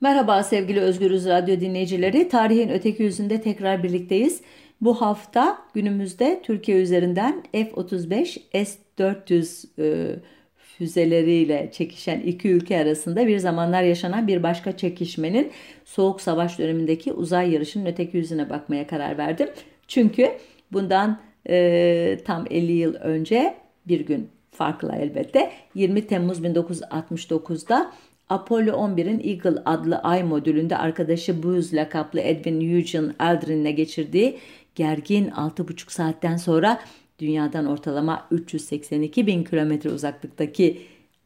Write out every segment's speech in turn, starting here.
Merhaba sevgili Özgürüz Radyo dinleyicileri. Tarihin öteki yüzünde tekrar birlikteyiz. Bu hafta günümüzde Türkiye üzerinden F-35 S-400 e, füzeleriyle çekişen iki ülke arasında bir zamanlar yaşanan bir başka çekişmenin Soğuk Savaş dönemindeki uzay yarışının öteki yüzüne bakmaya karar verdim. Çünkü bundan e, tam 50 yıl önce bir gün farklı elbette 20 Temmuz 1969'da Apollo 11'in Eagle adlı ay modülünde arkadaşı Buzz lakaplı Edwin Eugene Aldrin'le geçirdiği gergin 6,5 saatten sonra dünyadan ortalama 382 bin kilometre uzaklıktaki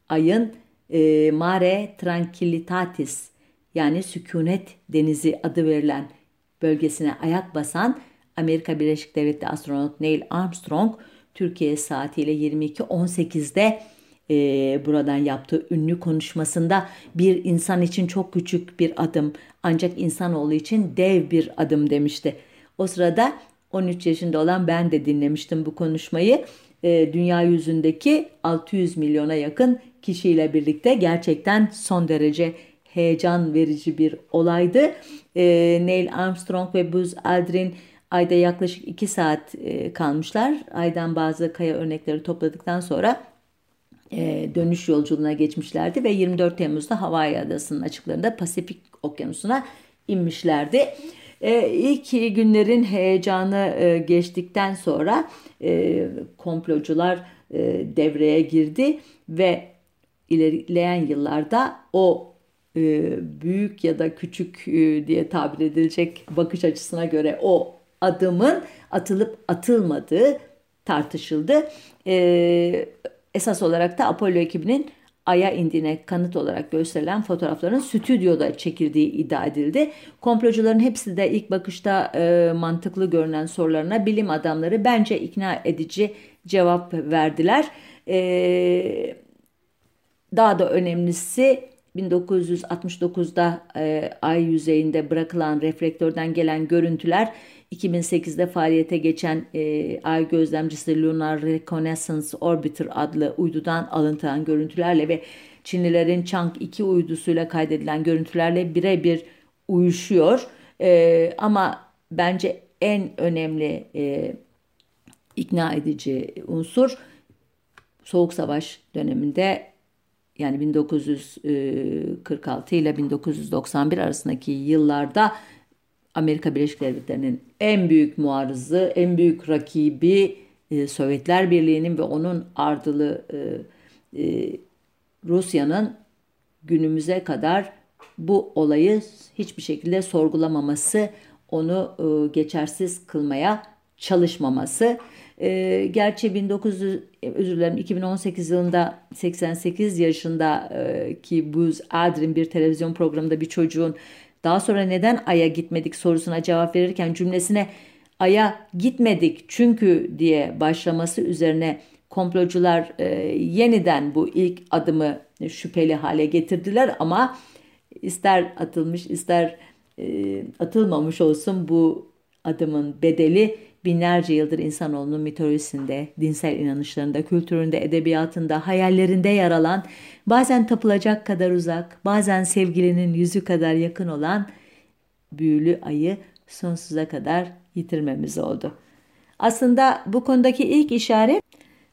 ayın e, Mare Tranquillitatis yani sükunet denizi adı verilen bölgesine ayak basan Amerika Birleşik Devletleri astronot Neil Armstrong Türkiye saatiyle 22.18'de e, buradan yaptığı ünlü konuşmasında bir insan için çok küçük bir adım ancak insanoğlu için dev bir adım demişti. O sırada 13 yaşında olan ben de dinlemiştim bu konuşmayı. E, dünya yüzündeki 600 milyona yakın kişiyle birlikte gerçekten son derece heyecan verici bir olaydı. E, Neil Armstrong ve Buzz Aldrin ayda yaklaşık 2 saat e, kalmışlar. Aydan bazı kaya örnekleri topladıktan sonra e, dönüş yolculuğuna geçmişlerdi ve 24 Temmuz'da Hawaii Adası'nın açıklarında Pasifik Okyanusu'na inmişlerdi. E, ilk günlerin heyecanı e, geçtikten sonra e, komplocular e, devreye girdi ve ilerleyen yıllarda o e, büyük ya da küçük e, diye tabir edilecek bakış açısına göre o adımın atılıp atılmadığı tartışıldı. E, esas olarak da Apollo ekibinin Ay'a indiğine kanıt olarak gösterilen fotoğrafların stüdyoda çekildiği iddia edildi. Komplocuların hepsi de ilk bakışta e, mantıklı görünen sorularına bilim adamları bence ikna edici cevap verdiler. E, daha da önemlisi 1969'da e, ay yüzeyinde bırakılan reflektörden gelen görüntüler 2008'de faaliyete geçen e, ay gözlemcisi Lunar Reconnaissance Orbiter adlı uydudan alıntılan görüntülerle ve Çinlilerin Chang 2 uydusuyla kaydedilen görüntülerle birebir uyuşuyor. E, ama bence en önemli e, ikna edici unsur Soğuk Savaş döneminde yani 1946 ile 1991 arasındaki yıllarda Amerika Birleşik Devletleri'nin en büyük muarızı, en büyük rakibi e, Sovyetler Birliği'nin ve onun ardılı e, e, Rusya'nın günümüze kadar bu olayı hiçbir şekilde sorgulamaması, onu e, geçersiz kılmaya çalışmaması. E, gerçi 1900 özür dilerim 2018 yılında 88 yaşındaki e, Buzz Aldrin bir televizyon programında bir çocuğun daha sonra neden Ay'a gitmedik sorusuna cevap verirken cümlesine Ay'a gitmedik çünkü diye başlaması üzerine komplocular e, yeniden bu ilk adımı şüpheli hale getirdiler. Ama ister atılmış ister e, atılmamış olsun bu adımın bedeli binlerce yıldır insanoğlunun mitolojisinde, dinsel inanışlarında, kültüründe, edebiyatında, hayallerinde yer alan, bazen tapılacak kadar uzak, bazen sevgilinin yüzü kadar yakın olan büyülü ayı sonsuza kadar yitirmemiz oldu. Aslında bu konudaki ilk işaret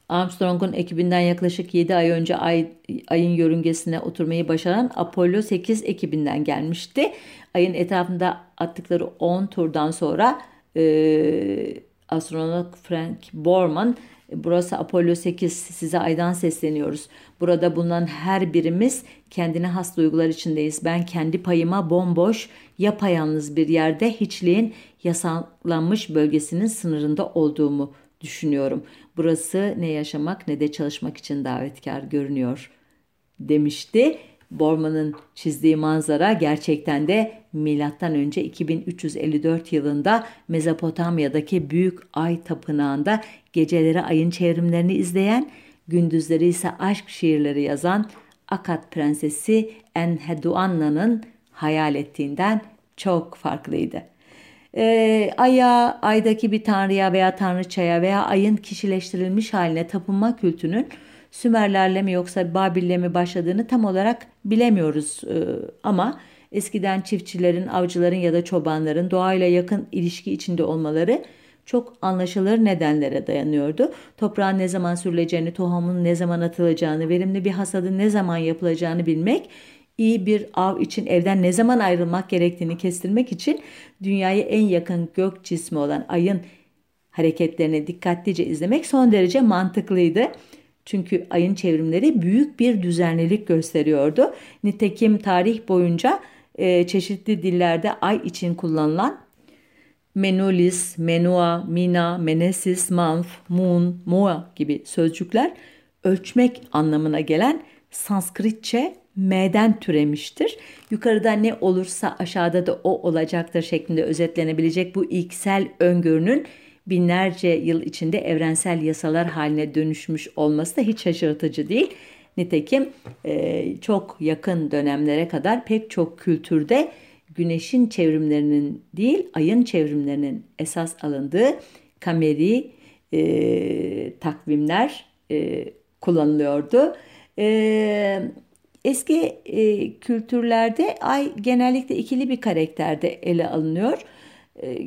Armstrong'un ekibinden yaklaşık 7 ay önce ay, ayın yörüngesine oturmayı başaran Apollo 8 ekibinden gelmişti. Ayın etrafında attıkları 10 turdan sonra e, astronot Frank Borman Burası Apollo 8 size aydan sesleniyoruz. Burada bulunan her birimiz kendine has duygular içindeyiz. Ben kendi payıma bomboş, yapayalnız bir yerde hiçliğin yasalanmış bölgesinin sınırında olduğumu düşünüyorum. Burası ne yaşamak ne de çalışmak için davetkar görünüyor demişti Borman'ın çizdiği manzara gerçekten de milattan önce 2354 yılında Mezopotamya'daki büyük ay tapınağında geceleri ayın çevrimlerini izleyen, gündüzleri ise aşk şiirleri yazan Akat prensesi Enheduanna'nın hayal ettiğinden çok farklıydı. Ee, aya, aydaki bir tanrıya veya tanrıçaya veya ayın kişileştirilmiş haline tapınma kültünün Sümerlerle mi yoksa Babil'le mi başladığını tam olarak bilemiyoruz e, ama eskiden çiftçilerin, avcıların ya da çobanların doğayla yakın ilişki içinde olmaları çok anlaşılır nedenlere dayanıyordu. Toprağın ne zaman sürüleceğini, tohumun ne zaman atılacağını, verimli bir hasadın ne zaman yapılacağını bilmek, iyi bir av için evden ne zaman ayrılmak gerektiğini kestirmek için dünyaya en yakın gök cismi olan ayın hareketlerini dikkatlice izlemek son derece mantıklıydı. Çünkü ayın çevrimleri büyük bir düzenlilik gösteriyordu. Nitekim tarih boyunca e, çeşitli dillerde ay için kullanılan Menulis, Menua, Mina, Menesis, Manf, Moon, Moa gibi sözcükler ölçmek anlamına gelen Sanskritçe M'den türemiştir. Yukarıda ne olursa aşağıda da o olacaktır şeklinde özetlenebilecek bu ilksel öngörünün binlerce yıl içinde evrensel yasalar haline dönüşmüş olması da hiç şaşırtıcı değil. Nitekim e, çok yakın dönemlere kadar pek çok kültürde güneşin çevrimlerinin değil ayın çevrimlerinin esas alındığı kameri e, takvimler e, kullanılıyordu. E, eski e, kültürlerde ay genellikle ikili bir karakterde ele alınıyor. E,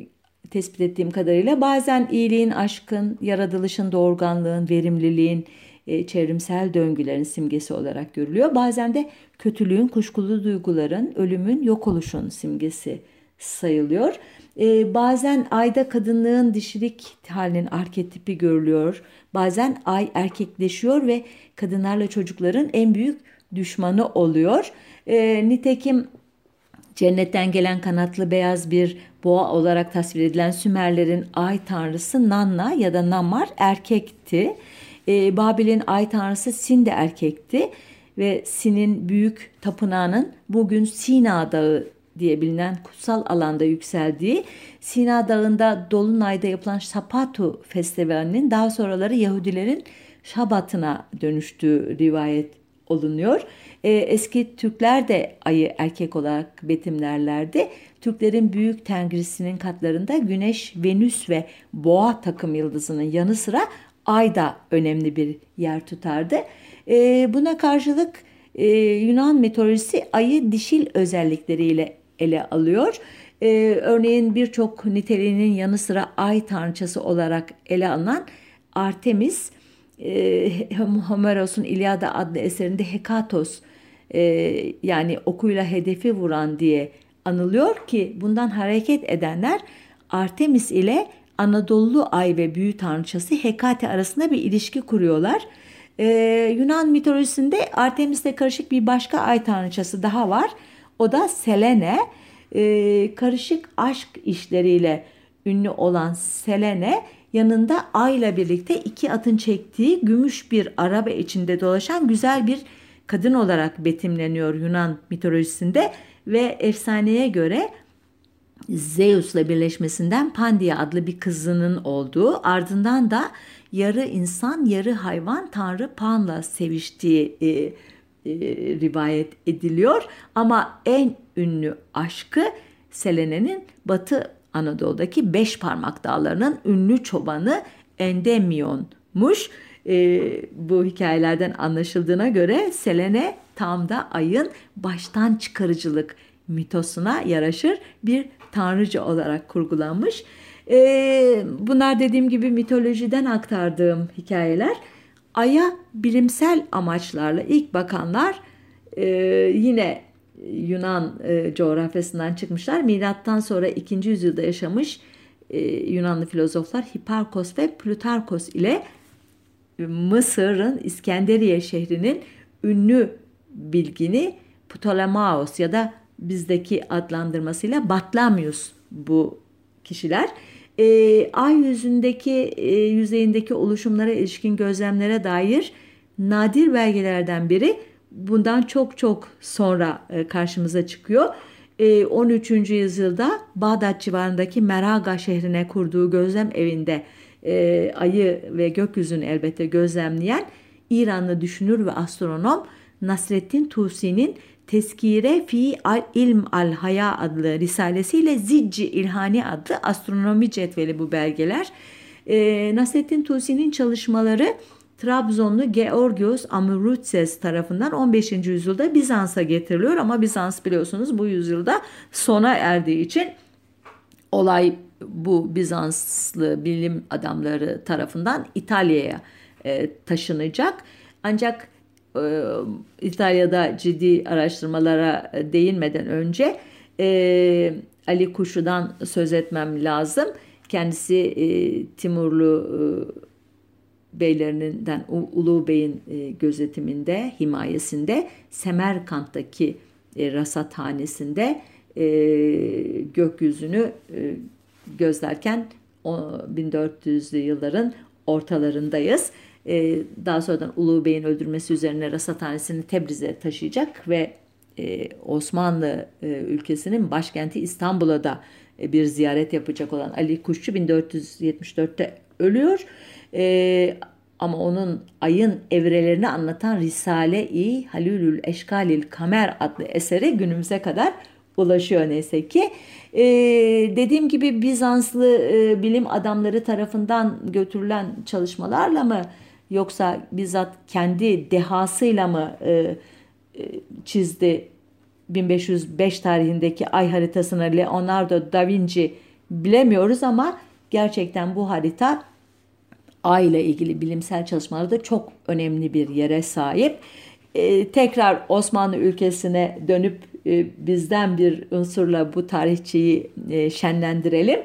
tespit ettiğim kadarıyla bazen iyiliğin, aşkın, yaratılışın, doğurganlığın, verimliliğin, e, çevrimsel döngülerin simgesi olarak görülüyor. Bazen de kötülüğün, kuşkulu duyguların, ölümün, yok oluşun simgesi sayılıyor. E, bazen ayda kadınlığın dişilik halinin arketipi görülüyor. Bazen ay erkekleşiyor ve kadınlarla çocukların en büyük düşmanı oluyor. E, nitekim cennetten gelen kanatlı beyaz bir boğa olarak tasvir edilen Sümerlerin ay tanrısı Nanna ya da Namar erkekti. E, Babil'in ay tanrısı Sin de erkekti ve Sin'in büyük tapınağının bugün Sina Dağı diye bilinen kutsal alanda yükseldiği Sina Dağı'nda Dolunay'da yapılan Sapatu Festivali'nin daha sonraları Yahudilerin Şabat'ına dönüştüğü rivayet olunuyor. E, eski Türkler de ayı erkek olarak betimlerlerdi. Türklerin büyük tengrisinin katlarında Güneş, Venüs ve Boğa takım yıldızının yanı sıra ay da önemli bir yer tutardı. E, buna karşılık e, Yunan mitolojisi ayı dişil özellikleriyle ele alıyor. E, örneğin birçok niteliğinin yanı sıra ay tanrıçası olarak ele alınan Artemis, e, Homeros'un İlyada adlı eserinde Hekatos e, yani okuyla hedefi vuran diye anılıyor ki bundan hareket edenler Artemis ile Anadolu ay ve büyü tanrıçası Hekate arasında bir ilişki kuruyorlar. Ee, Yunan mitolojisinde Artemis'le karışık bir başka ay tanrıçası daha var. O da Selene. Ee, karışık aşk işleriyle ünlü olan Selene yanında ayla birlikte iki atın çektiği gümüş bir araba içinde dolaşan güzel bir kadın olarak betimleniyor Yunan mitolojisinde ve efsaneye göre Zeus'la birleşmesinden Pandya adlı bir kızının olduğu ardından da yarı insan yarı hayvan tanrı Pan'la seviştiği e, e, rivayet ediliyor. Ama en ünlü aşkı Selene'nin Batı Anadolu'daki beş parmak dağlarının ünlü çobanı Endemion'muş. E, bu hikayelerden anlaşıldığına göre Selene tam da ayın baştan çıkarıcılık mitosuna yaraşır bir tanrıcı olarak kurgulanmış. E, bunlar dediğim gibi mitolojiden aktardığım hikayeler. Ay'a bilimsel amaçlarla ilk bakanlar e, yine Yunan e, coğrafyasından çıkmışlar. Milattan sonra 2. yüzyılda yaşamış e, Yunanlı filozoflar Hiparkos ve Plutarkos ile Mısır'ın İskenderiye şehrinin ünlü bilgini Ptolemaos ya da bizdeki adlandırmasıyla Batlamyus bu kişiler. E, ay yüzündeki e, yüzeyindeki oluşumlara ilişkin gözlemlere dair nadir belgelerden biri bundan çok çok sonra e, karşımıza çıkıyor. E, 13. yüzyılda Bağdat civarındaki Meraga şehrine kurduğu gözlem evinde e, ayı ve gökyüzünü elbette gözlemleyen İranlı düşünür ve astronom Nasreddin Tusi'nin Teskire fi al ilm al haya adlı risalesiyle Zicci İlhani adlı astronomi cetveli bu belgeler. E, Nasreddin Tusi'nin çalışmaları Trabzonlu Georgios Amurutses tarafından 15. yüzyılda Bizans'a getiriliyor ama Bizans biliyorsunuz bu yüzyılda sona erdiği için olay bu Bizanslı bilim adamları tarafından İtalya'ya e, taşınacak. Ancak e, İtalya'da ciddi araştırmalara değinmeden önce e, Ali Kuşu'dan söz etmem lazım. Kendisi e, Timurlu e, beylerinden Ulu Bey'in e, gözetiminde, himayesinde Semerkant'taki e, rasathanesinde e, gökyüzünü e, gözlerken o, 1400'lü yılların ortalarındayız. E, daha sonradan Ulu Bey'in öldürmesi üzerine rasathanesini Tebriz'e taşıyacak ve e, Osmanlı e, ülkesinin başkenti İstanbul'a da e, bir ziyaret yapacak olan Ali Kuşçu 1474'te ölüyor. E, ama onun ayın evrelerini anlatan Risale-i Halülül Eşkalil Kamer adlı eseri günümüze kadar ulaşıyor neyse ki. Ee, dediğim gibi Bizanslı e, bilim adamları tarafından götürülen çalışmalarla mı yoksa bizzat kendi dehasıyla mı e, e, çizdi 1505 tarihindeki ay haritasını Leonardo da Vinci bilemiyoruz ama gerçekten bu harita ay ile ilgili bilimsel çalışmalarda çok önemli bir yere sahip. Ee, tekrar Osmanlı ülkesine dönüp e, bizden bir unsurla bu tarihçiyi e, şenlendirelim.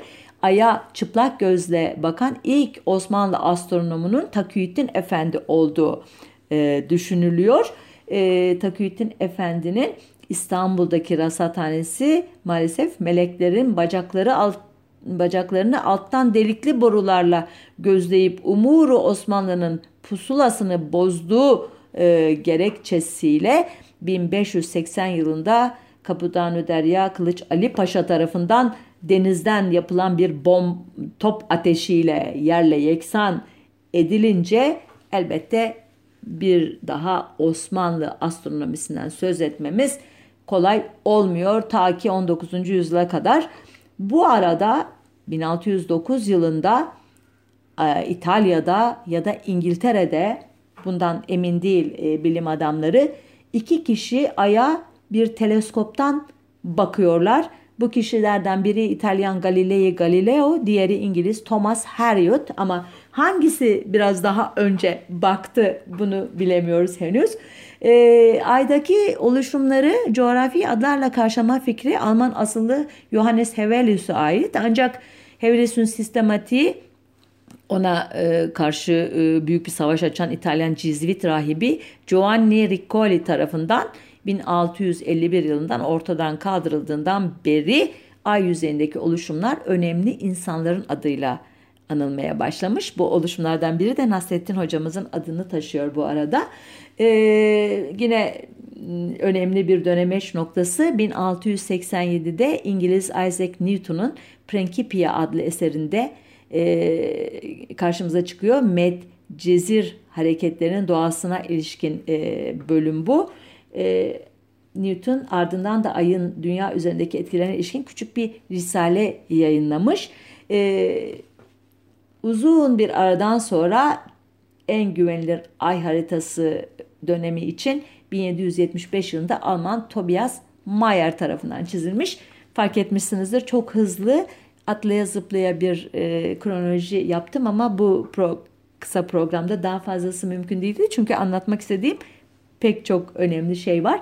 Ay'a çıplak gözle bakan ilk Osmanlı astronomunun Takiyüddin Efendi olduğu e, düşünülüyor. E, Takiyüddin Efendi'nin İstanbul'daki rasathanesi maalesef meleklerin bacakları alt, bacaklarını alttan delikli borularla gözleyip Umuru Osmanlı'nın pusulasını bozduğu e, gerekçesiyle 1580 yılında Kapıdan Derya Kılıç Ali Paşa tarafından denizden yapılan bir bom top ateşiyle yerle yeksan edilince elbette bir daha Osmanlı astronomisinden söz etmemiz kolay olmuyor ta ki 19. yüzyıla kadar. Bu arada 1609 yılında e, İtalya'da ya da İngiltere'de bundan emin değil e, bilim adamları iki kişi aya bir teleskoptan bakıyorlar. Bu kişilerden biri İtalyan Galilei Galileo, diğeri İngiliz Thomas Harriot ama hangisi biraz daha önce baktı bunu bilemiyoruz henüz. E, aydaki oluşumları coğrafi adlarla karşılama fikri Alman asıllı Johannes Hevelius'a ait ancak Hevelius'un sistematiği ona e, karşı e, büyük bir savaş açan İtalyan Cizvit rahibi Giovanni Riccoli tarafından 1651 yılından ortadan kaldırıldığından beri ay yüzeyindeki oluşumlar önemli insanların adıyla anılmaya başlamış. Bu oluşumlardan biri de Nasrettin hocamızın adını taşıyor bu arada. Ee, yine önemli bir dönemeç noktası 1687'de İngiliz Isaac Newton'un Principia adlı eserinde e, karşımıza çıkıyor. Med Cezir hareketlerinin doğasına ilişkin e, bölüm bu. E, Newton ardından da ayın dünya üzerindeki etkilerine ilişkin küçük bir risale yayınlamış. E, uzun bir aradan sonra en güvenilir ay haritası dönemi için 1775 yılında Alman Tobias Mayer tarafından çizilmiş. Fark etmişsinizdir çok hızlı atlaya zıplaya bir e, kronoloji yaptım ama bu pro, kısa programda daha fazlası mümkün değildi. Çünkü anlatmak istediğim pek çok önemli şey var.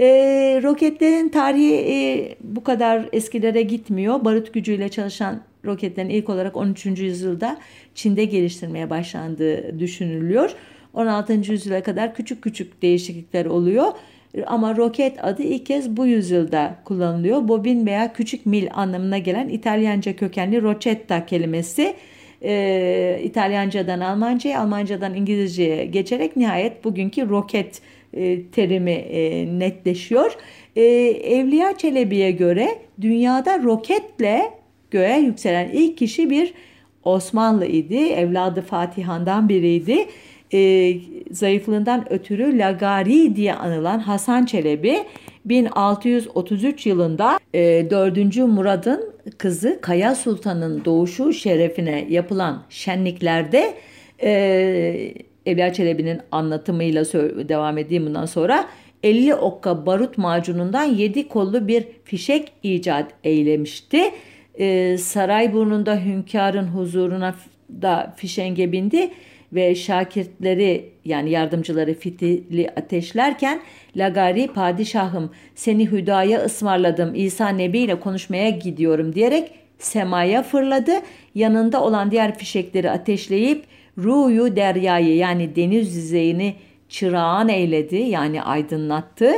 E, roketlerin tarihi e, bu kadar eskilere gitmiyor. Barut gücüyle çalışan roketlerin ilk olarak 13. yüzyılda Çin'de geliştirmeye başlandığı düşünülüyor. 16. yüzyıla kadar küçük küçük değişiklikler oluyor. Ama roket adı ilk kez bu yüzyılda kullanılıyor. Bobin veya küçük mil anlamına gelen İtalyanca kökenli rocetta kelimesi e, İtalyancadan Almanca'ya, Almancadan İngilizce'ye geçerek nihayet bugünkü roket e, terimi e, netleşiyor. E, Evliya Çelebi'ye göre dünyada roketle göğe yükselen ilk kişi bir Osmanlı idi. Evladı Fatihan'dan biriydi zayıflığından ötürü Lagari diye anılan Hasan Çelebi 1633 yılında e, 4. Murad'ın kızı Kaya Sultan'ın doğuşu şerefine yapılan şenliklerde Evliya Çelebi'nin anlatımıyla devam edeyim bundan sonra. 50 okka barut macunundan 7 kollu bir fişek icat eylemişti. Ee, Sarayburnu'nda hünkârın huzuruna da fişenge bindi ve şakirtleri yani yardımcıları fitili ateşlerken Lagari padişahım seni hüdaya ısmarladım İsa Nebi ile konuşmaya gidiyorum diyerek semaya fırladı. Yanında olan diğer fişekleri ateşleyip Ruyu deryayı yani deniz yüzeyini çırağan eyledi yani aydınlattı.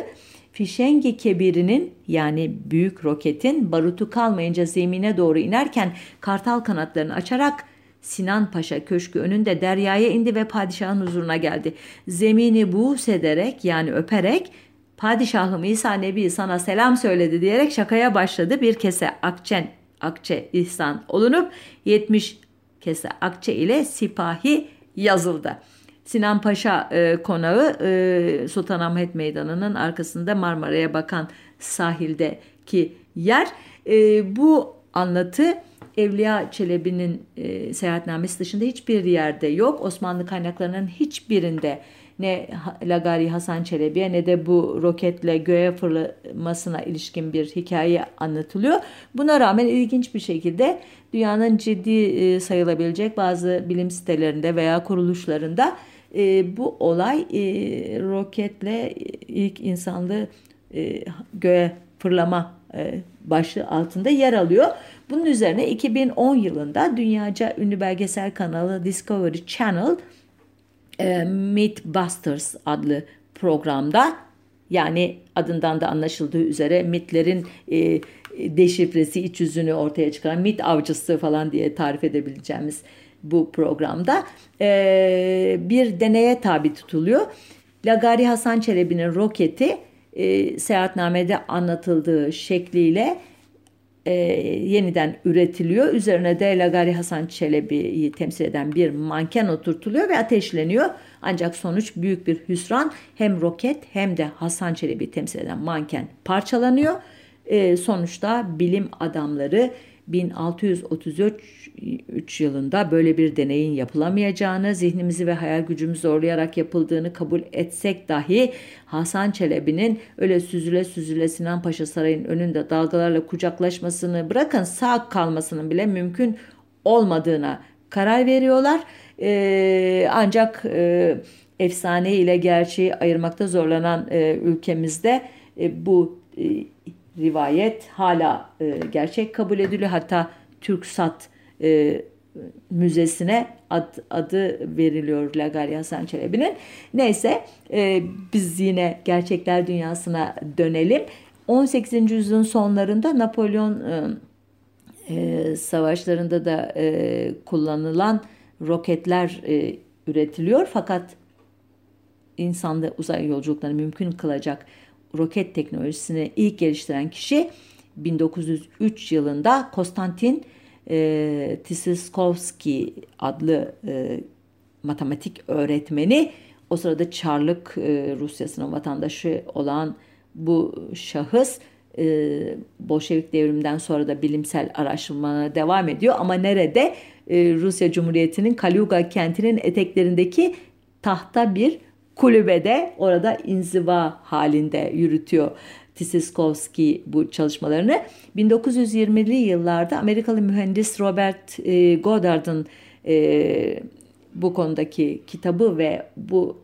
Fişengi kebirinin yani büyük roketin barutu kalmayınca zemine doğru inerken kartal kanatlarını açarak Sinan Paşa köşkü önünde deryaya indi ve padişahın huzuruna geldi. Zemini buğs ederek yani öperek padişahım İsa Nebi sana selam söyledi diyerek şakaya başladı. Bir kese akçen, akçe ihsan olunup 70 kese akçe ile sipahi yazıldı. Sinan Paşa e, konağı e, Sultanahmet Meydanı'nın arkasında Marmara'ya bakan sahildeki yer. E, bu anlatı Evliya Çelebi'nin e, seyahatnamesi dışında hiçbir yerde yok. Osmanlı kaynaklarının hiçbirinde ne Lagari Hasan Çelebi'ye ne de bu roketle göğe fırlamasına ilişkin bir hikaye anlatılıyor. Buna rağmen ilginç bir şekilde dünyanın ciddi e, sayılabilecek bazı bilim sitelerinde veya kuruluşlarında e, bu olay e, roketle ilk insanlı e, göğe fırlama başlığı altında yer alıyor. Bunun üzerine 2010 yılında dünyaca ünlü belgesel kanalı Discovery Channel Mythbusters adlı programda yani adından da anlaşıldığı üzere mitlerin e, deşifresi, iç yüzünü ortaya çıkaran mit avcısı falan diye tarif edebileceğimiz bu programda e, bir deneye tabi tutuluyor. Lagari Hasan Çelebi'nin roketi e, seyahatnamede anlatıldığı şekliyle e, yeniden üretiliyor. Üzerine de Lagari Hasan Çelebi'yi temsil eden bir manken oturtuluyor ve ateşleniyor. Ancak sonuç büyük bir hüsran. Hem roket hem de Hasan Çelebi temsil eden manken parçalanıyor. E, sonuçta bilim adamları 1633 yılında böyle bir deneyin yapılamayacağını, zihnimizi ve hayal gücümüzü zorlayarak yapıldığını kabul etsek dahi Hasan Çelebi'nin öyle süzüle süzüle Sinan Paşa Sarayı'nın önünde dalgalarla kucaklaşmasını bırakın sağ kalmasının bile mümkün olmadığına karar veriyorlar. Ee, ancak e, efsane ile gerçeği ayırmakta zorlanan e, ülkemizde e, bu e, rivayet hala e, gerçek kabul ediliyor. Hatta TürkSat e, müzesine ad, adı veriliyor Lagari Hasan Çelebi'nin. Neyse e, biz yine gerçekler dünyasına dönelim. 18. yüzyılın sonlarında Napolyon e, e, savaşlarında da e, kullanılan roketler e, üretiliyor. Fakat insanda uzay yolculuklarını mümkün kılacak roket teknolojisini ilk geliştiren kişi 1903 yılında Konstantin e, Tisiskovski adlı e, matematik öğretmeni o sırada Çarlık e, Rusyası'nın vatandaşı olan bu şahıs e, Bolşevik devriminden sonra da bilimsel araştırmalara devam ediyor ama nerede? E, Rusya Cumhuriyeti'nin Kaluga kentinin eteklerindeki tahta bir kulübede orada inziva halinde yürütüyor. Tisiskovski bu çalışmalarını 1920'li yıllarda Amerikalı mühendis Robert e, Goddard'ın e, bu konudaki kitabı ve bu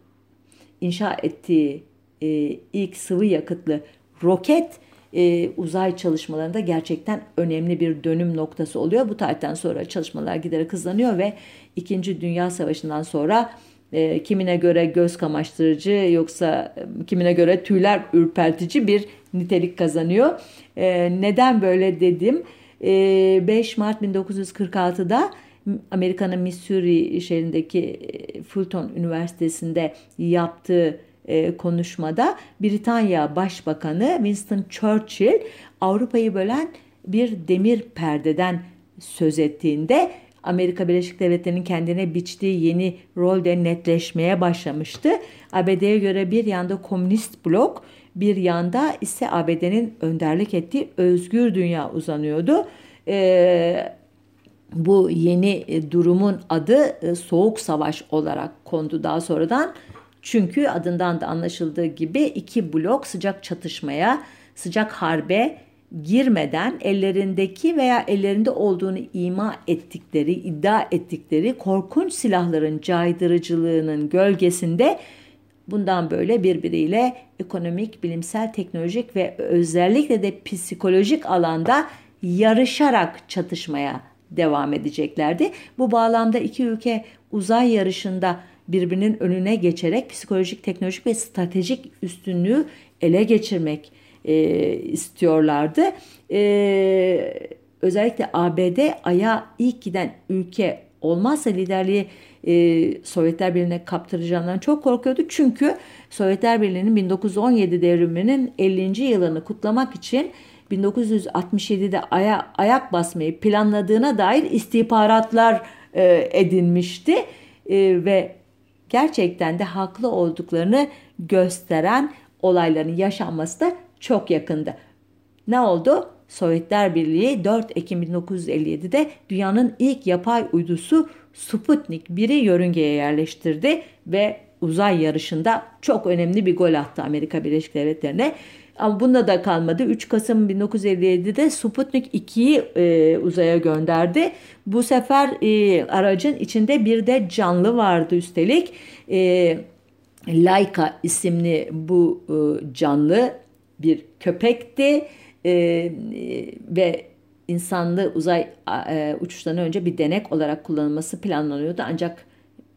inşa ettiği e, ilk sıvı yakıtlı roket uzay çalışmalarında gerçekten önemli bir dönüm noktası oluyor. Bu tarihten sonra çalışmalar giderek hızlanıyor ve İkinci Dünya Savaşı'ndan sonra e, kimine göre göz kamaştırıcı yoksa e, kimine göre tüyler ürpertici bir nitelik kazanıyor. E, neden böyle dedim? E, 5 Mart 1946'da Amerika'nın Missouri şehrindeki e, Fulton Üniversitesi'nde yaptığı e, konuşmada Britanya Başbakanı Winston Churchill Avrupa'yı bölen bir demir perdeden söz ettiğinde Amerika Birleşik Devletleri'nin kendine biçtiği yeni rolde netleşmeye başlamıştı. ABD'ye göre bir yanda komünist blok, bir yanda ise ABD'nin önderlik ettiği özgür dünya uzanıyordu. Ee, bu yeni e, durumun adı e, Soğuk Savaş olarak kondu daha sonradan. Çünkü adından da anlaşıldığı gibi iki blok sıcak çatışmaya, sıcak harbe girmeden ellerindeki veya ellerinde olduğunu ima ettikleri, iddia ettikleri korkunç silahların caydırıcılığının gölgesinde bundan böyle birbiriyle ekonomik, bilimsel, teknolojik ve özellikle de psikolojik alanda yarışarak çatışmaya devam edeceklerdi. Bu bağlamda iki ülke uzay yarışında birbirinin önüne geçerek psikolojik, teknolojik ve stratejik üstünlüğü ele geçirmek e, istiyorlardı. E, özellikle ABD Ay'a ilk giden ülke olmazsa liderliği e, Sovyetler Birliği'ne kaptıracağından çok korkuyordu. Çünkü Sovyetler Birliği'nin 1917 devriminin 50. yılını kutlamak için 1967'de aya, ayak basmayı planladığına dair istihbaratlar e, edinmişti e, ve gerçekten de haklı olduklarını gösteren olayların yaşanması da çok yakındı. Ne oldu? Sovyetler Birliği 4 Ekim 1957'de dünyanın ilk yapay uydusu Sputnik 1'i yörüngeye yerleştirdi ve uzay yarışında çok önemli bir gol attı Amerika Birleşik Devletleri'ne. Ama bunda da kalmadı. 3 Kasım 1957'de Sputnik 2'yi e, uzaya gönderdi. Bu sefer e, aracın içinde bir de canlı vardı üstelik. E, Laika isimli bu e, canlı bir köpekti e, ve insanlı uzay e, uçuşlarından önce bir denek olarak kullanılması planlanıyordu. Ancak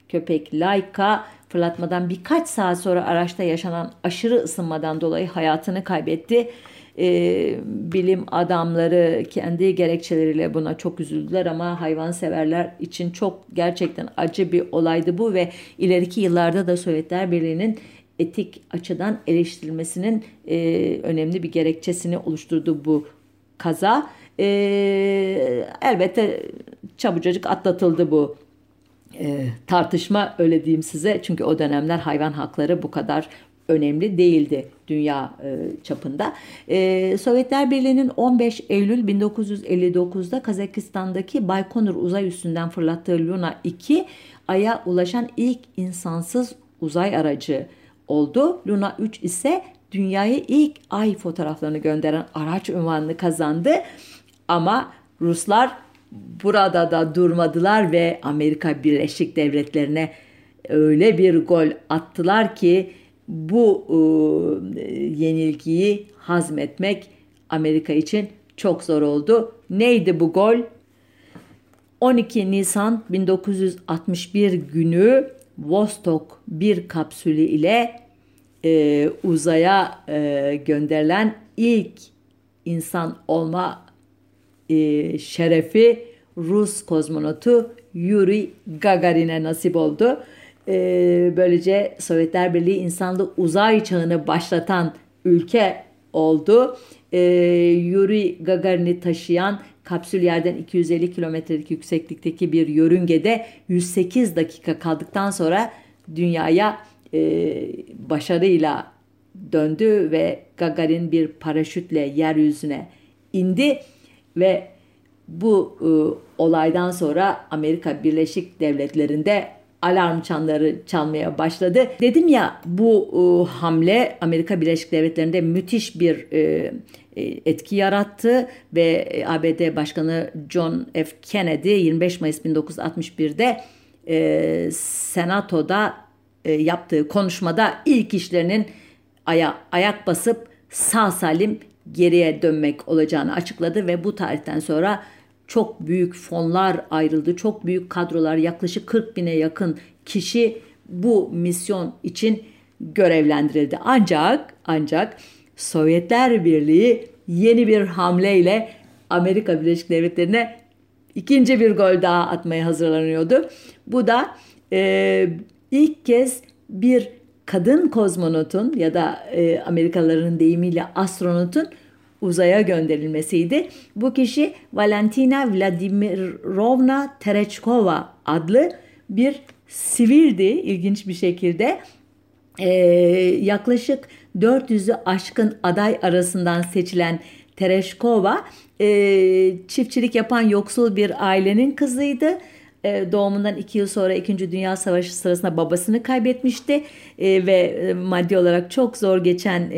köpek Laika fırlatmadan birkaç saat sonra araçta yaşanan aşırı ısınmadan dolayı hayatını kaybetti. E, bilim adamları kendi gerekçeleriyle buna çok üzüldüler ama hayvanseverler için çok gerçekten acı bir olaydı bu ve ileriki yıllarda da Sovyetler Birliği'nin etik açıdan eleştirilmesinin e, önemli bir gerekçesini oluşturdu bu kaza. E, elbette çabucacık atlatıldı bu e, tartışma öyle diyeyim size. Çünkü o dönemler hayvan hakları bu kadar önemli değildi dünya e, çapında. E, Sovyetler Birliği'nin 15 Eylül 1959'da Kazakistan'daki Baykonur uzay üstünden fırlattığı Luna 2 Ay'a ulaşan ilk insansız uzay aracı oldu. Luna 3 ise dünyaya ilk ay fotoğraflarını gönderen araç unvanını kazandı. Ama Ruslar burada da durmadılar ve Amerika Birleşik Devletleri'ne öyle bir gol attılar ki bu e, yenilgiyi hazmetmek Amerika için çok zor oldu. Neydi bu gol? 12 Nisan 1961 günü Vostok 1 kapsülü ile e, uzaya e, gönderilen ilk insan olma e, şerefi Rus kozmonotu Yuri Gagarin'e nasip oldu. E, böylece Sovyetler Birliği insanlı uzay çağını başlatan ülke oldu. E, Yuri Gagarin'i taşıyan kapsül yerden 250 kilometrelik yükseklikteki bir yörüngede 108 dakika kaldıktan sonra dünyaya e, başarıyla döndü ve Gagarin bir paraşütle yeryüzüne indi ve bu e, olaydan sonra Amerika Birleşik Devletleri'nde alarm çanları çalmaya başladı. Dedim ya bu e, hamle Amerika Birleşik Devletleri'nde müthiş bir e, etki yarattı ve e, ABD Başkanı John F. Kennedy 25 Mayıs 1961'de e, Senato'da e, yaptığı konuşmada ilk işlerinin aya, ayak basıp sağ salim geriye dönmek olacağını açıkladı ve bu tarihten sonra çok büyük fonlar ayrıldı. Çok büyük kadrolar yaklaşık 40 bine yakın kişi bu misyon için görevlendirildi. Ancak ancak Sovyetler Birliği yeni bir hamleyle Amerika Birleşik Devletleri'ne ikinci bir gol daha atmaya hazırlanıyordu. Bu da e, ilk kez bir kadın kozmonotun ya da e, Amerikalıların deyimiyle astronotun uzaya gönderilmesiydi. Bu kişi Valentina Vladimirovna Terechkova adlı bir sivildi ilginç bir şekilde. Ee, yaklaşık 400'ü aşkın aday arasından seçilen Tereşkova e, çiftçilik yapan yoksul bir ailenin kızıydı. E, doğumundan iki yıl sonra 2. Dünya Savaşı sırasında babasını kaybetmişti e, ve e, maddi olarak çok zor geçen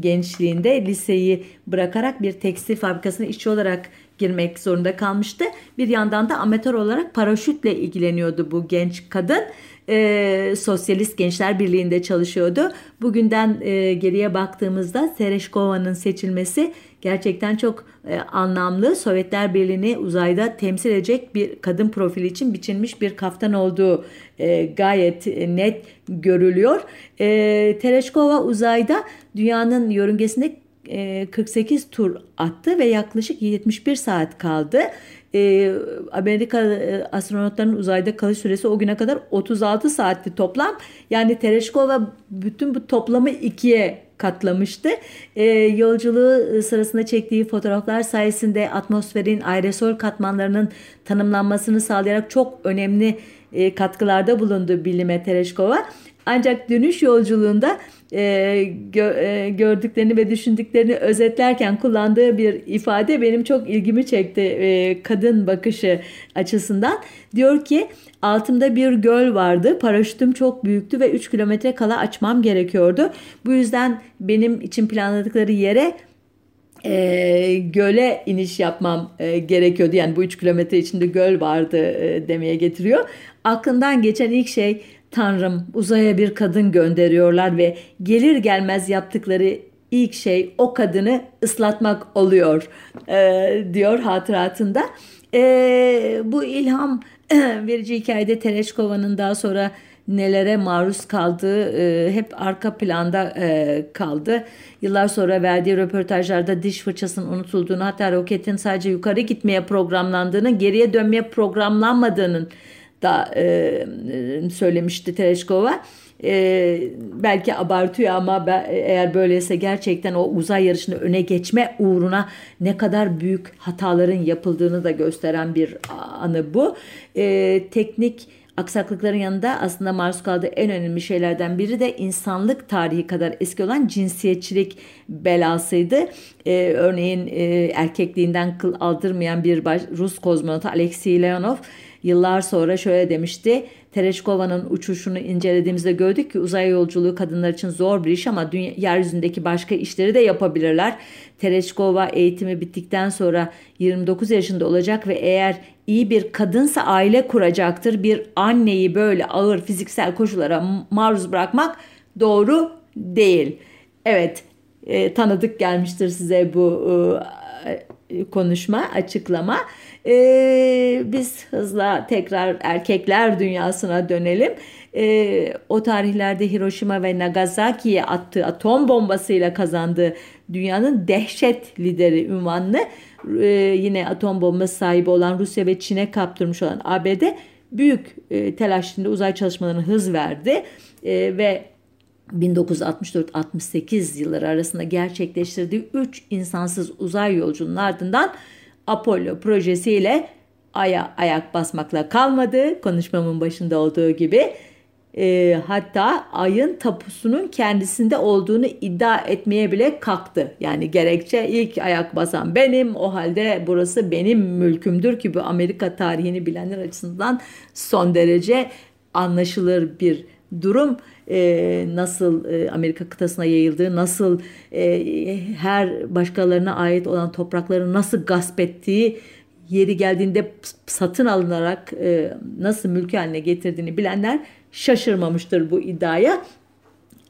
gençliğinde liseyi bırakarak bir tekstil fabrikasına işçi olarak girmek zorunda kalmıştı. Bir yandan da amatör olarak paraşütle ilgileniyordu bu genç kadın e, Sosyalist Gençler Birliği'nde çalışıyordu. Bugünden e, geriye baktığımızda Tereşkova'nın seçilmesi gerçekten çok e, anlamlı. Sovyetler Birliği'ni uzayda temsil edecek bir kadın profili için biçilmiş bir kaftan olduğu e, gayet net görülüyor. E, Tereşkova uzayda dünyanın yörüngesinde 48 tur attı ve yaklaşık 71 saat kaldı e, Amerika e, astronotların uzayda kalış süresi o güne kadar 36 saatti toplam. Yani Tereshkova bütün bu toplamı ikiye katlamıştı. E, yolculuğu sırasında çektiği fotoğraflar sayesinde atmosferin aerosol katmanlarının tanımlanmasını sağlayarak çok önemli e, katkılarda bulundu bilime Tereshkova. Ancak dönüş yolculuğunda e, gö, e, gördüklerini ve düşündüklerini özetlerken kullandığı bir ifade benim çok ilgimi çekti e, kadın bakışı açısından. Diyor ki altımda bir göl vardı paraşütüm çok büyüktü ve 3 kilometre kala açmam gerekiyordu. Bu yüzden benim için planladıkları yere e, göle iniş yapmam e, gerekiyordu. Yani bu 3 kilometre içinde göl vardı e, demeye getiriyor. Aklından geçen ilk şey Tanrım uzaya bir kadın gönderiyorlar ve gelir gelmez yaptıkları ilk şey o kadını ıslatmak oluyor e, diyor hatıratında. E, bu ilham verici hikayede Tereşkova'nın daha sonra nelere maruz kaldığı e, hep arka planda e, kaldı. Yıllar sonra verdiği röportajlarda diş fırçasının unutulduğunu hatta roketin sadece yukarı gitmeye programlandığını geriye dönmeye programlanmadığının da e, e, söylemişti Tereshkova. E, belki abartıyor ama ben, eğer böyleyse gerçekten o uzay yarışını öne geçme uğruna ne kadar büyük hataların yapıldığını da gösteren bir anı bu. E, teknik aksaklıkların yanında aslında maruz kaldığı en önemli şeylerden biri de insanlık tarihi kadar eski olan cinsiyetçilik belasıydı. Ee, örneğin e, erkekliğinden kıl aldırmayan bir baş, Rus kozmonot Alexey Leonov Yıllar sonra şöyle demişti. Tereşkova'nın uçuşunu incelediğimizde gördük ki uzay yolculuğu kadınlar için zor bir iş ama dünya, yeryüzündeki başka işleri de yapabilirler. Tereşkova eğitimi bittikten sonra 29 yaşında olacak ve eğer iyi bir kadınsa aile kuracaktır. Bir anneyi böyle ağır fiziksel koşullara maruz bırakmak doğru değil. Evet e, tanıdık gelmiştir size bu e, konuşma, açıklama. E, biz hızla tekrar erkekler dünyasına dönelim. E, o tarihlerde Hiroşima ve Nagasaki'ye attığı atom bombasıyla kazandığı dünyanın dehşet lideri ünvanını e, yine atom bombası sahibi olan Rusya ve Çin'e kaptırmış olan ABD büyük e, telaş içinde uzay çalışmalarına hız verdi e, ve 1964-68 yılları arasında gerçekleştirdiği 3 insansız uzay yolculuğunun ardından Apollo projesiyle aya ayak basmakla kalmadı. Konuşmamın başında olduğu gibi. E, hatta ayın tapusunun kendisinde olduğunu iddia etmeye bile kalktı. Yani gerekçe ilk ayak basan benim o halde burası benim mülkümdür ki bu Amerika tarihini bilenler açısından son derece anlaşılır bir durum e, nasıl e, Amerika kıtasına yayıldığı, nasıl e, her başkalarına ait olan toprakları nasıl gasp ettiği, yeri geldiğinde satın alınarak e, nasıl mülk haline getirdiğini bilenler şaşırmamıştır bu iddiaya.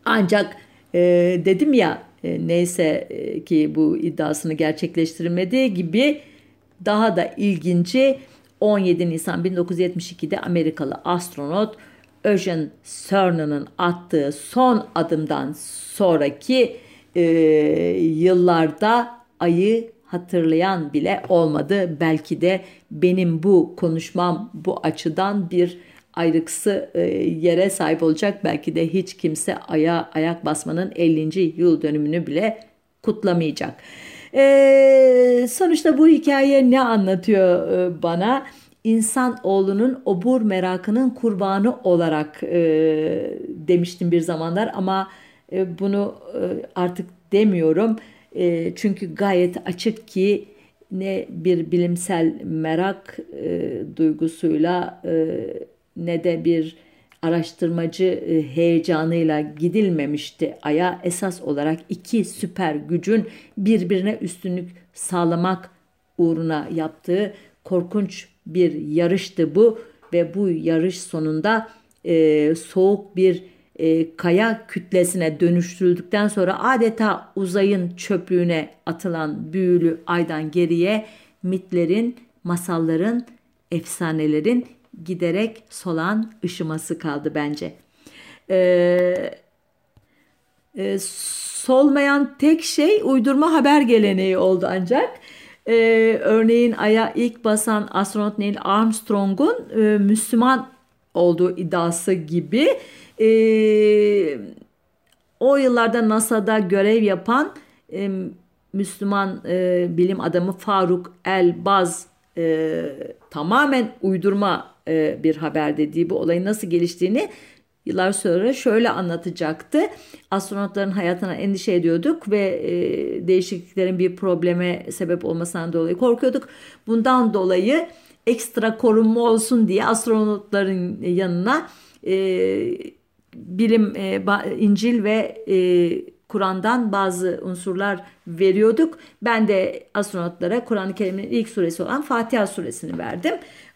Ancak e, dedim ya e, neyse e, ki bu iddiasını gerçekleştirmediği gibi daha da ilginci 17 Nisan 1972'de Amerikalı astronot Eugene Cerna'nın attığı son adımdan sonraki e, yıllarda ayı hatırlayan bile olmadı. Belki de benim bu konuşmam bu açıdan bir ayrıksı e, yere sahip olacak. Belki de hiç kimse aya ayak basmanın 50. yıl dönümünü bile kutlamayacak. E, sonuçta bu hikaye ne anlatıyor e, bana? İnsan oğlunun obur merakının kurbanı olarak e, demiştim bir zamanlar ama e, bunu e, artık demiyorum. E, çünkü gayet açık ki ne bir bilimsel merak e, duygusuyla e, ne de bir araştırmacı e, heyecanıyla gidilmemişti. Ay'a esas olarak iki süper gücün birbirine üstünlük sağlamak uğruna yaptığı korkunç bir yarıştı bu ve bu yarış sonunda e, soğuk bir e, kaya kütlesine dönüştürüldükten sonra adeta uzayın çöplüğüne atılan büyülü aydan geriye mitlerin, masalların, efsanelerin giderek solan ışıması kaldı bence. Ee, e, solmayan tek şey uydurma haber geleneği oldu ancak. Ee, örneğin Ay'a ilk basan astronot Neil Armstrong'un e, Müslüman olduğu iddiası gibi e, o yıllarda NASA'da görev yapan e, Müslüman e, bilim adamı Faruk El-Baz e, tamamen uydurma e, bir haber dediği bu olayın nasıl geliştiğini yıllar sonra şöyle anlatacaktı. Astronotların hayatına endişe ediyorduk ve e, değişikliklerin bir probleme sebep olmasından dolayı korkuyorduk. Bundan dolayı ekstra korunma olsun diye astronotların yanına e, bilim, e, İncil ve e, Kur'an'dan bazı unsurlar veriyorduk. Ben de astronotlara Kur'an-ı Kerim'in ilk suresi olan Fatiha suresini verdim.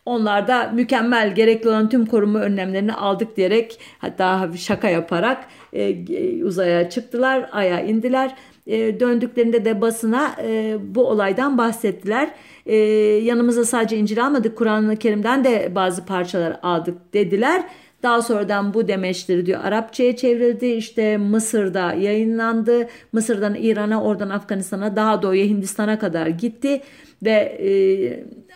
Onlar da mükemmel gerekli olan tüm koruma önlemlerini aldık diyerek hatta şaka yaparak e, uzaya çıktılar, aya indiler. E, döndüklerinde de basına e, bu olaydan bahsettiler. E, yanımıza sadece İncil almadık, Kur'an-ı Kerim'den de bazı parçalar aldık dediler. Daha sonradan bu demeçleri diyor Arapçaya çevrildi. İşte Mısır'da yayınlandı. Mısır'dan İran'a, oradan Afganistan'a, daha doğuya Hindistan'a kadar gitti ve e,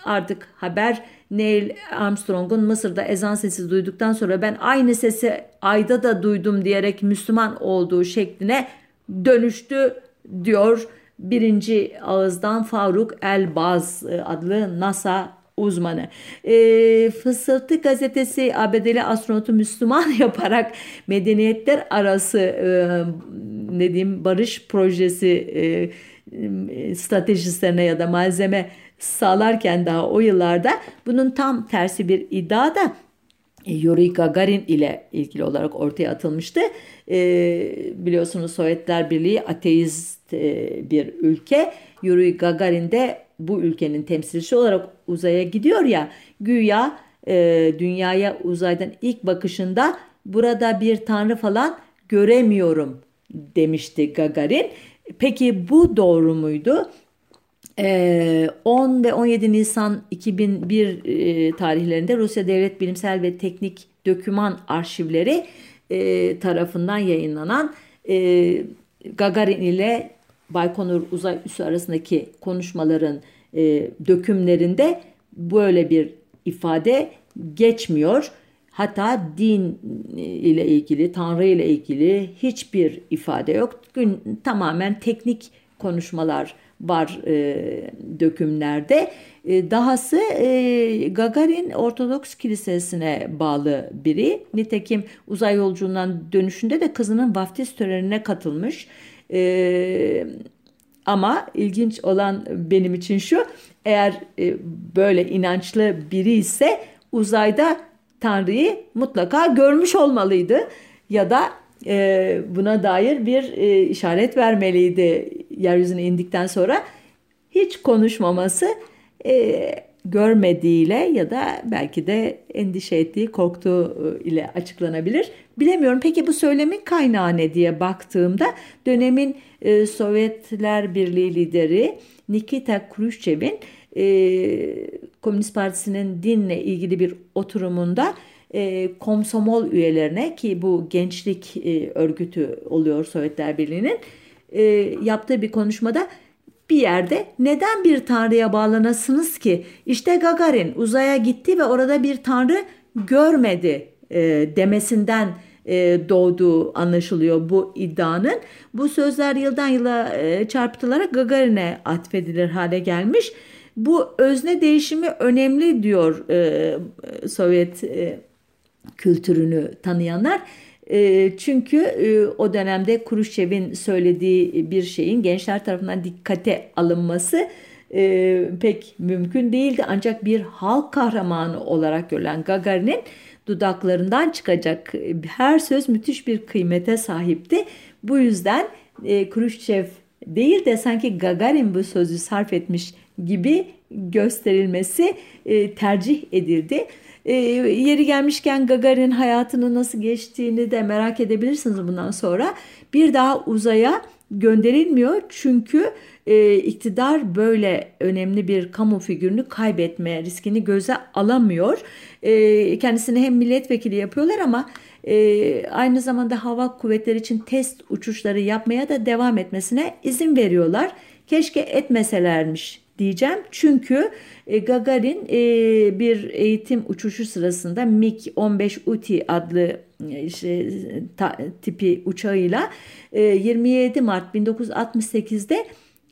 artık haber Neil Armstrong'un Mısır'da ezan sesi duyduktan sonra ben aynı sesi ayda da duydum diyerek Müslüman olduğu şekline dönüştü diyor birinci ağızdan Faruk Elbaz e, adlı NASA uzmanı. E, Fısıltı gazetesi ABD'li astronotu Müslüman yaparak medeniyetler arası e, ne diyeyim barış projesi e, stratejistlerine ya da malzeme sağlarken daha o yıllarda bunun tam tersi bir iddia da e, Yuri Gagarin ile ilgili olarak ortaya atılmıştı. E, biliyorsunuz Sovyetler Birliği ateist e, bir ülke. Yuri Gagarin de bu ülkenin temsilcisi olarak uzaya gidiyor ya güya e, dünyaya uzaydan ilk bakışında burada bir tanrı falan göremiyorum demişti Gagarin. Peki bu doğru muydu? 10 ee, ve 17 Nisan 2001 e, tarihlerinde Rusya Devlet Bilimsel ve Teknik Döküman Arşivleri e, tarafından yayınlanan e, Gagarin ile Baykonur Uzay Üssü arasındaki konuşmaların dökümlerinde böyle bir ifade geçmiyor. Hatta din ile ilgili, Tanrı ile ilgili hiçbir ifade yok. Gün tamamen teknik konuşmalar var e, dökümlerde. E, dahası e, Gagarin Ortodoks Kilisesi'ne bağlı biri. Nitekim uzay yolculuğundan dönüşünde de kızının vaftiz törenine katılmış. E, ama ilginç olan benim için şu, eğer e, böyle inançlı biri ise uzayda Tanrı'yı mutlaka görmüş olmalıydı ya da e, buna dair bir e, işaret vermeliydi yeryüzüne indikten sonra. Hiç konuşmaması e, görmediğiyle ya da belki de endişe ettiği, korktuğu e, ile açıklanabilir. Bilemiyorum. Peki bu söylemin kaynağı ne diye baktığımda dönemin e, Sovyetler Birliği lideri Nikita Khrushchev'in e, Komünist Partisi'nin dinle ilgili bir oturumunda e, komsomol üyelerine ki bu gençlik e, örgütü oluyor Sovyetler Birliği'nin e, yaptığı bir konuşmada bir yerde neden bir tanrıya bağlanasınız ki? İşte Gagarin uzaya gitti ve orada bir tanrı görmedi e, demesinden e, doğduğu anlaşılıyor bu iddianın. Bu sözler yıldan yıla e, çarpıtılarak Gagarin'e atfedilir hale gelmiş. Bu özne değişimi önemli diyor e, Sovyet e, kültürünü tanıyanlar. E, çünkü e, o dönemde Kuruşçev'in söylediği bir şeyin gençler tarafından dikkate alınması e, pek mümkün değildi. Ancak bir halk kahramanı olarak görülen Gagarin'in dudaklarından çıkacak her söz müthiş bir kıymete sahipti. Bu yüzden e, Khrushchev değil de sanki Gagarin bu sözü sarf etmiş gibi gösterilmesi e, tercih edildi. E, yeri gelmişken Gagarin hayatının nasıl geçtiğini de merak edebilirsiniz bundan sonra. Bir daha uzaya gönderilmiyor çünkü e, iktidar böyle önemli bir kamu figürünü kaybetme riskini göze alamıyor. E, kendisini hem milletvekili yapıyorlar ama e, aynı zamanda hava kuvvetleri için test uçuşları yapmaya da devam etmesine izin veriyorlar. Keşke etmeselermiş diyeceğim. Çünkü e, Gagarin e, bir eğitim uçuşu sırasında MiG-15 UTI adlı işte, ta, tipi uçağıyla e, 27 Mart 1968'de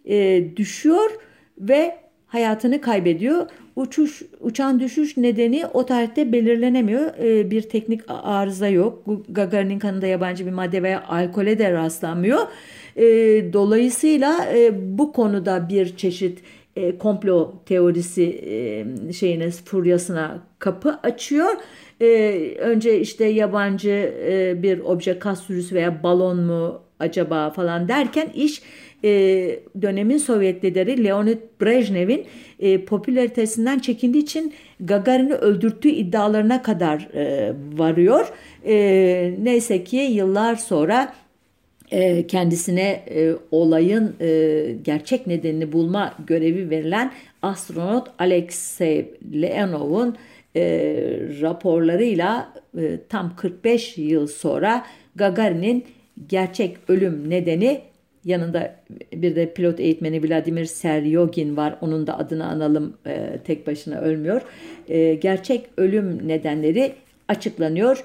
e, düşüyor ve hayatını kaybediyor. Uçuş uçan düşüş nedeni o tarihte belirlenemiyor. E, bir teknik arıza yok. Gagarin'in kanında yabancı bir madde veya alkole de rastlanmıyor. E, dolayısıyla e, bu konuda bir çeşit e, komplo teorisi e, şeyine furyasına kapı açıyor. E, önce işte yabancı e, bir obje kas sürüsü veya balon mu acaba falan derken iş e, dönemin Sovyet lideri Leonid Brejnev'in e, popülaritesinden çekindiği için Gagarin'i öldürttüğü iddialarına kadar e, varıyor. E, neyse ki yıllar sonra e, kendisine e, olayın e, gerçek nedenini bulma görevi verilen astronot Alexey Leonov'un raporlarıyla tam 45 yıl sonra Gagarin'in gerçek ölüm nedeni yanında bir de pilot eğitmeni Vladimir Seryogin var. Onun da adını analım tek başına ölmüyor. gerçek ölüm nedenleri açıklanıyor.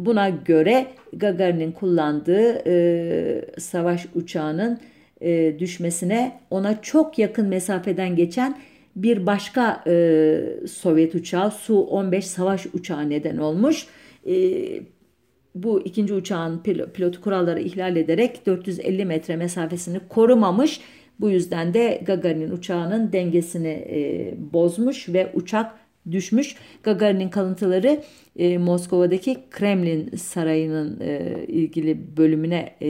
Buna göre Gagarin'in kullandığı e, savaş uçağının e, düşmesine ona çok yakın mesafeden geçen bir başka e, Sovyet uçağı Su-15 savaş uçağı neden olmuş. E, bu ikinci uçağın pilotu kuralları ihlal ederek 450 metre mesafesini korumamış. Bu yüzden de Gagarin'in uçağının dengesini e, bozmuş ve uçak düşmüş. Gagarin'in kalıntıları e, Moskova'daki Kremlin Sarayı'nın e, ilgili bölümüne e,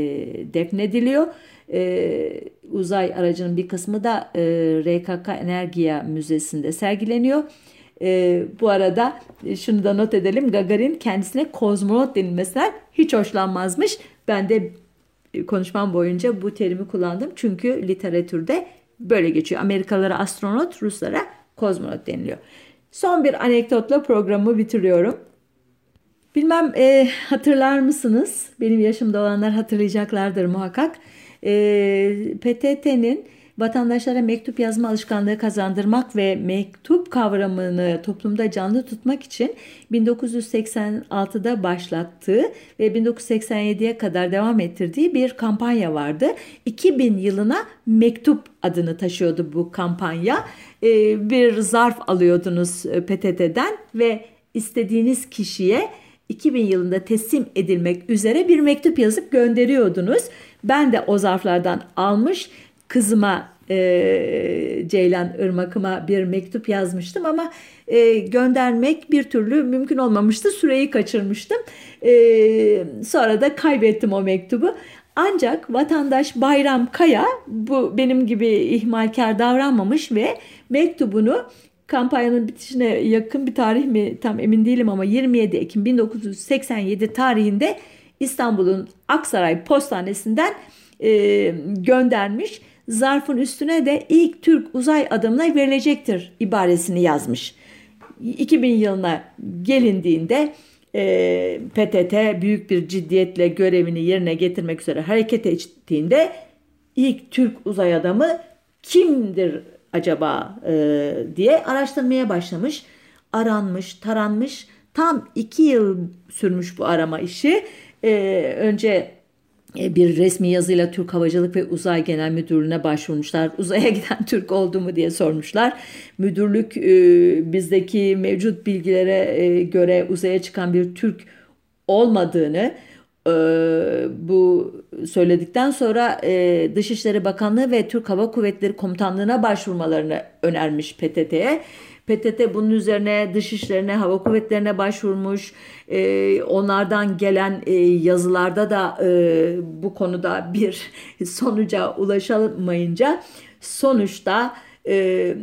defnediliyor. E, uzay aracının bir kısmı da e, RKK Enerjiya Müzesi'nde sergileniyor. E, bu arada e, şunu da not edelim. Gagarin kendisine kozmonot denilmesinden hiç hoşlanmazmış. Ben de e, konuşmam boyunca bu terimi kullandım. Çünkü literatürde böyle geçiyor. Amerikalılara astronot, Ruslara kozmonot deniliyor. Son bir anekdotla programı bitiriyorum. Bilmem e, hatırlar mısınız? Benim yaşımda olanlar hatırlayacaklardır muhakkak. E, PTT'nin vatandaşlara mektup yazma alışkanlığı kazandırmak ve mektup kavramını toplumda canlı tutmak için 1986'da başlattığı ve 1987'ye kadar devam ettirdiği bir kampanya vardı. 2000 yılına mektup adını taşıyordu bu kampanya. Ee, bir zarf alıyordunuz e, PTT'den ve istediğiniz kişiye 2000 yılında teslim edilmek üzere bir mektup yazıp gönderiyordunuz. Ben de o zarflardan almış kızıma e, Ceylan Irmak'ıma bir mektup yazmıştım ama e, göndermek bir türlü mümkün olmamıştı. Süreyi kaçırmıştım. E, sonra da kaybettim o mektubu. Ancak vatandaş Bayram Kaya bu benim gibi ihmalkar davranmamış ve mektubunu kampanyanın bitişine yakın bir tarih mi tam emin değilim ama 27 Ekim 1987 tarihinde İstanbul'un Aksaray Postanesi'nden e, göndermiş zarfın üstüne de ilk Türk uzay adımına verilecektir ibaresini yazmış. 2000 yılına gelindiğinde e, PTT büyük bir ciddiyetle görevini yerine getirmek üzere hareket ettiğinde ilk Türk uzay adamı kimdir acaba e, diye araştırmaya başlamış. Aranmış, taranmış. Tam iki yıl sürmüş bu arama işi. E, önce bir resmi yazıyla Türk Havacılık ve Uzay Genel Müdürlüğü'ne başvurmuşlar. Uzaya giden Türk oldu mu diye sormuşlar. Müdürlük e, bizdeki mevcut bilgilere e, göre uzaya çıkan bir Türk olmadığını, e, bu söyledikten sonra e, Dışişleri Bakanlığı ve Türk Hava Kuvvetleri Komutanlığı'na başvurmalarını önermiş PTT'ye. PTT bunun üzerine Dışişlerine, Hava Kuvvetleri'ne başvurmuş. E, onlardan gelen e, yazılarda da e, bu konuda bir sonuca ulaşamayınca sonuçta e,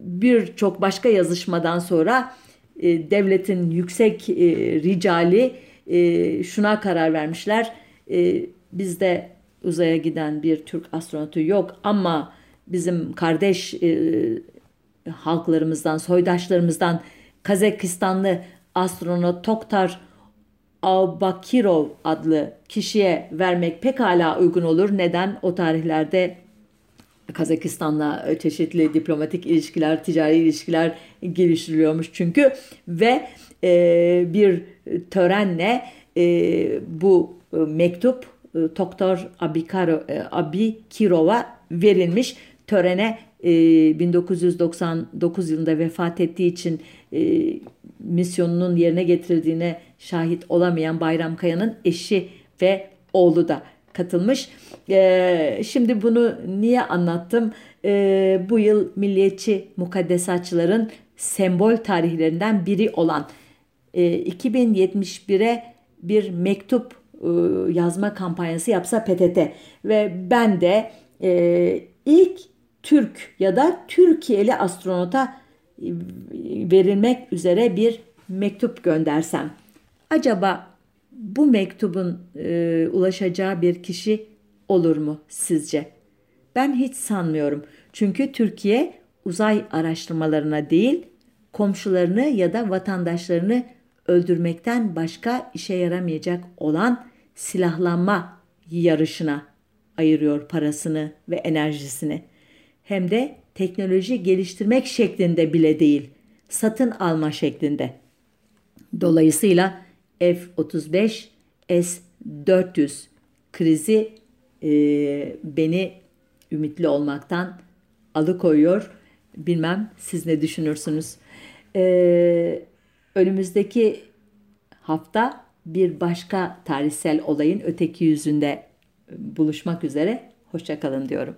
birçok başka yazışmadan sonra e, devletin yüksek e, ricali e, şuna karar vermişler. E, bizde uzaya giden bir Türk astronotu yok ama bizim kardeş e, halklarımızdan, soydaşlarımızdan Kazakistanlı astronot Toktar Aubakirov adlı kişiye vermek pekala uygun olur. Neden? O tarihlerde Kazakistan'la çeşitli diplomatik ilişkiler, ticari ilişkiler geliştiriliyormuş çünkü ve e, bir törenle e, bu mektup e, Doktor Abikaro, e, Abikirov'a verilmiş. Törene 1999 yılında vefat ettiği için e, misyonunun yerine getirildiğine şahit olamayan Bayram Kaya'nın eşi ve oğlu da katılmış. E, şimdi bunu niye anlattım? E, bu yıl milliyetçi mukaddesatçıların sembol tarihlerinden biri olan e, 2071'e bir mektup e, yazma kampanyası yapsa PTT ve ben de e, ilk Türk ya da Türkiye'li astronota e, verilmek üzere bir mektup göndersem acaba bu mektubun e, ulaşacağı bir kişi olur mu sizce? Ben hiç sanmıyorum. Çünkü Türkiye uzay araştırmalarına değil, komşularını ya da vatandaşlarını öldürmekten başka işe yaramayacak olan silahlanma yarışına ayırıyor parasını ve enerjisini. Hem de teknoloji geliştirmek şeklinde bile değil, satın alma şeklinde. Dolayısıyla F-35 S-400 krizi e, beni ümitli olmaktan alıkoyuyor. Bilmem siz ne düşünürsünüz. E, önümüzdeki hafta bir başka tarihsel olayın öteki yüzünde buluşmak üzere. Hoşçakalın diyorum.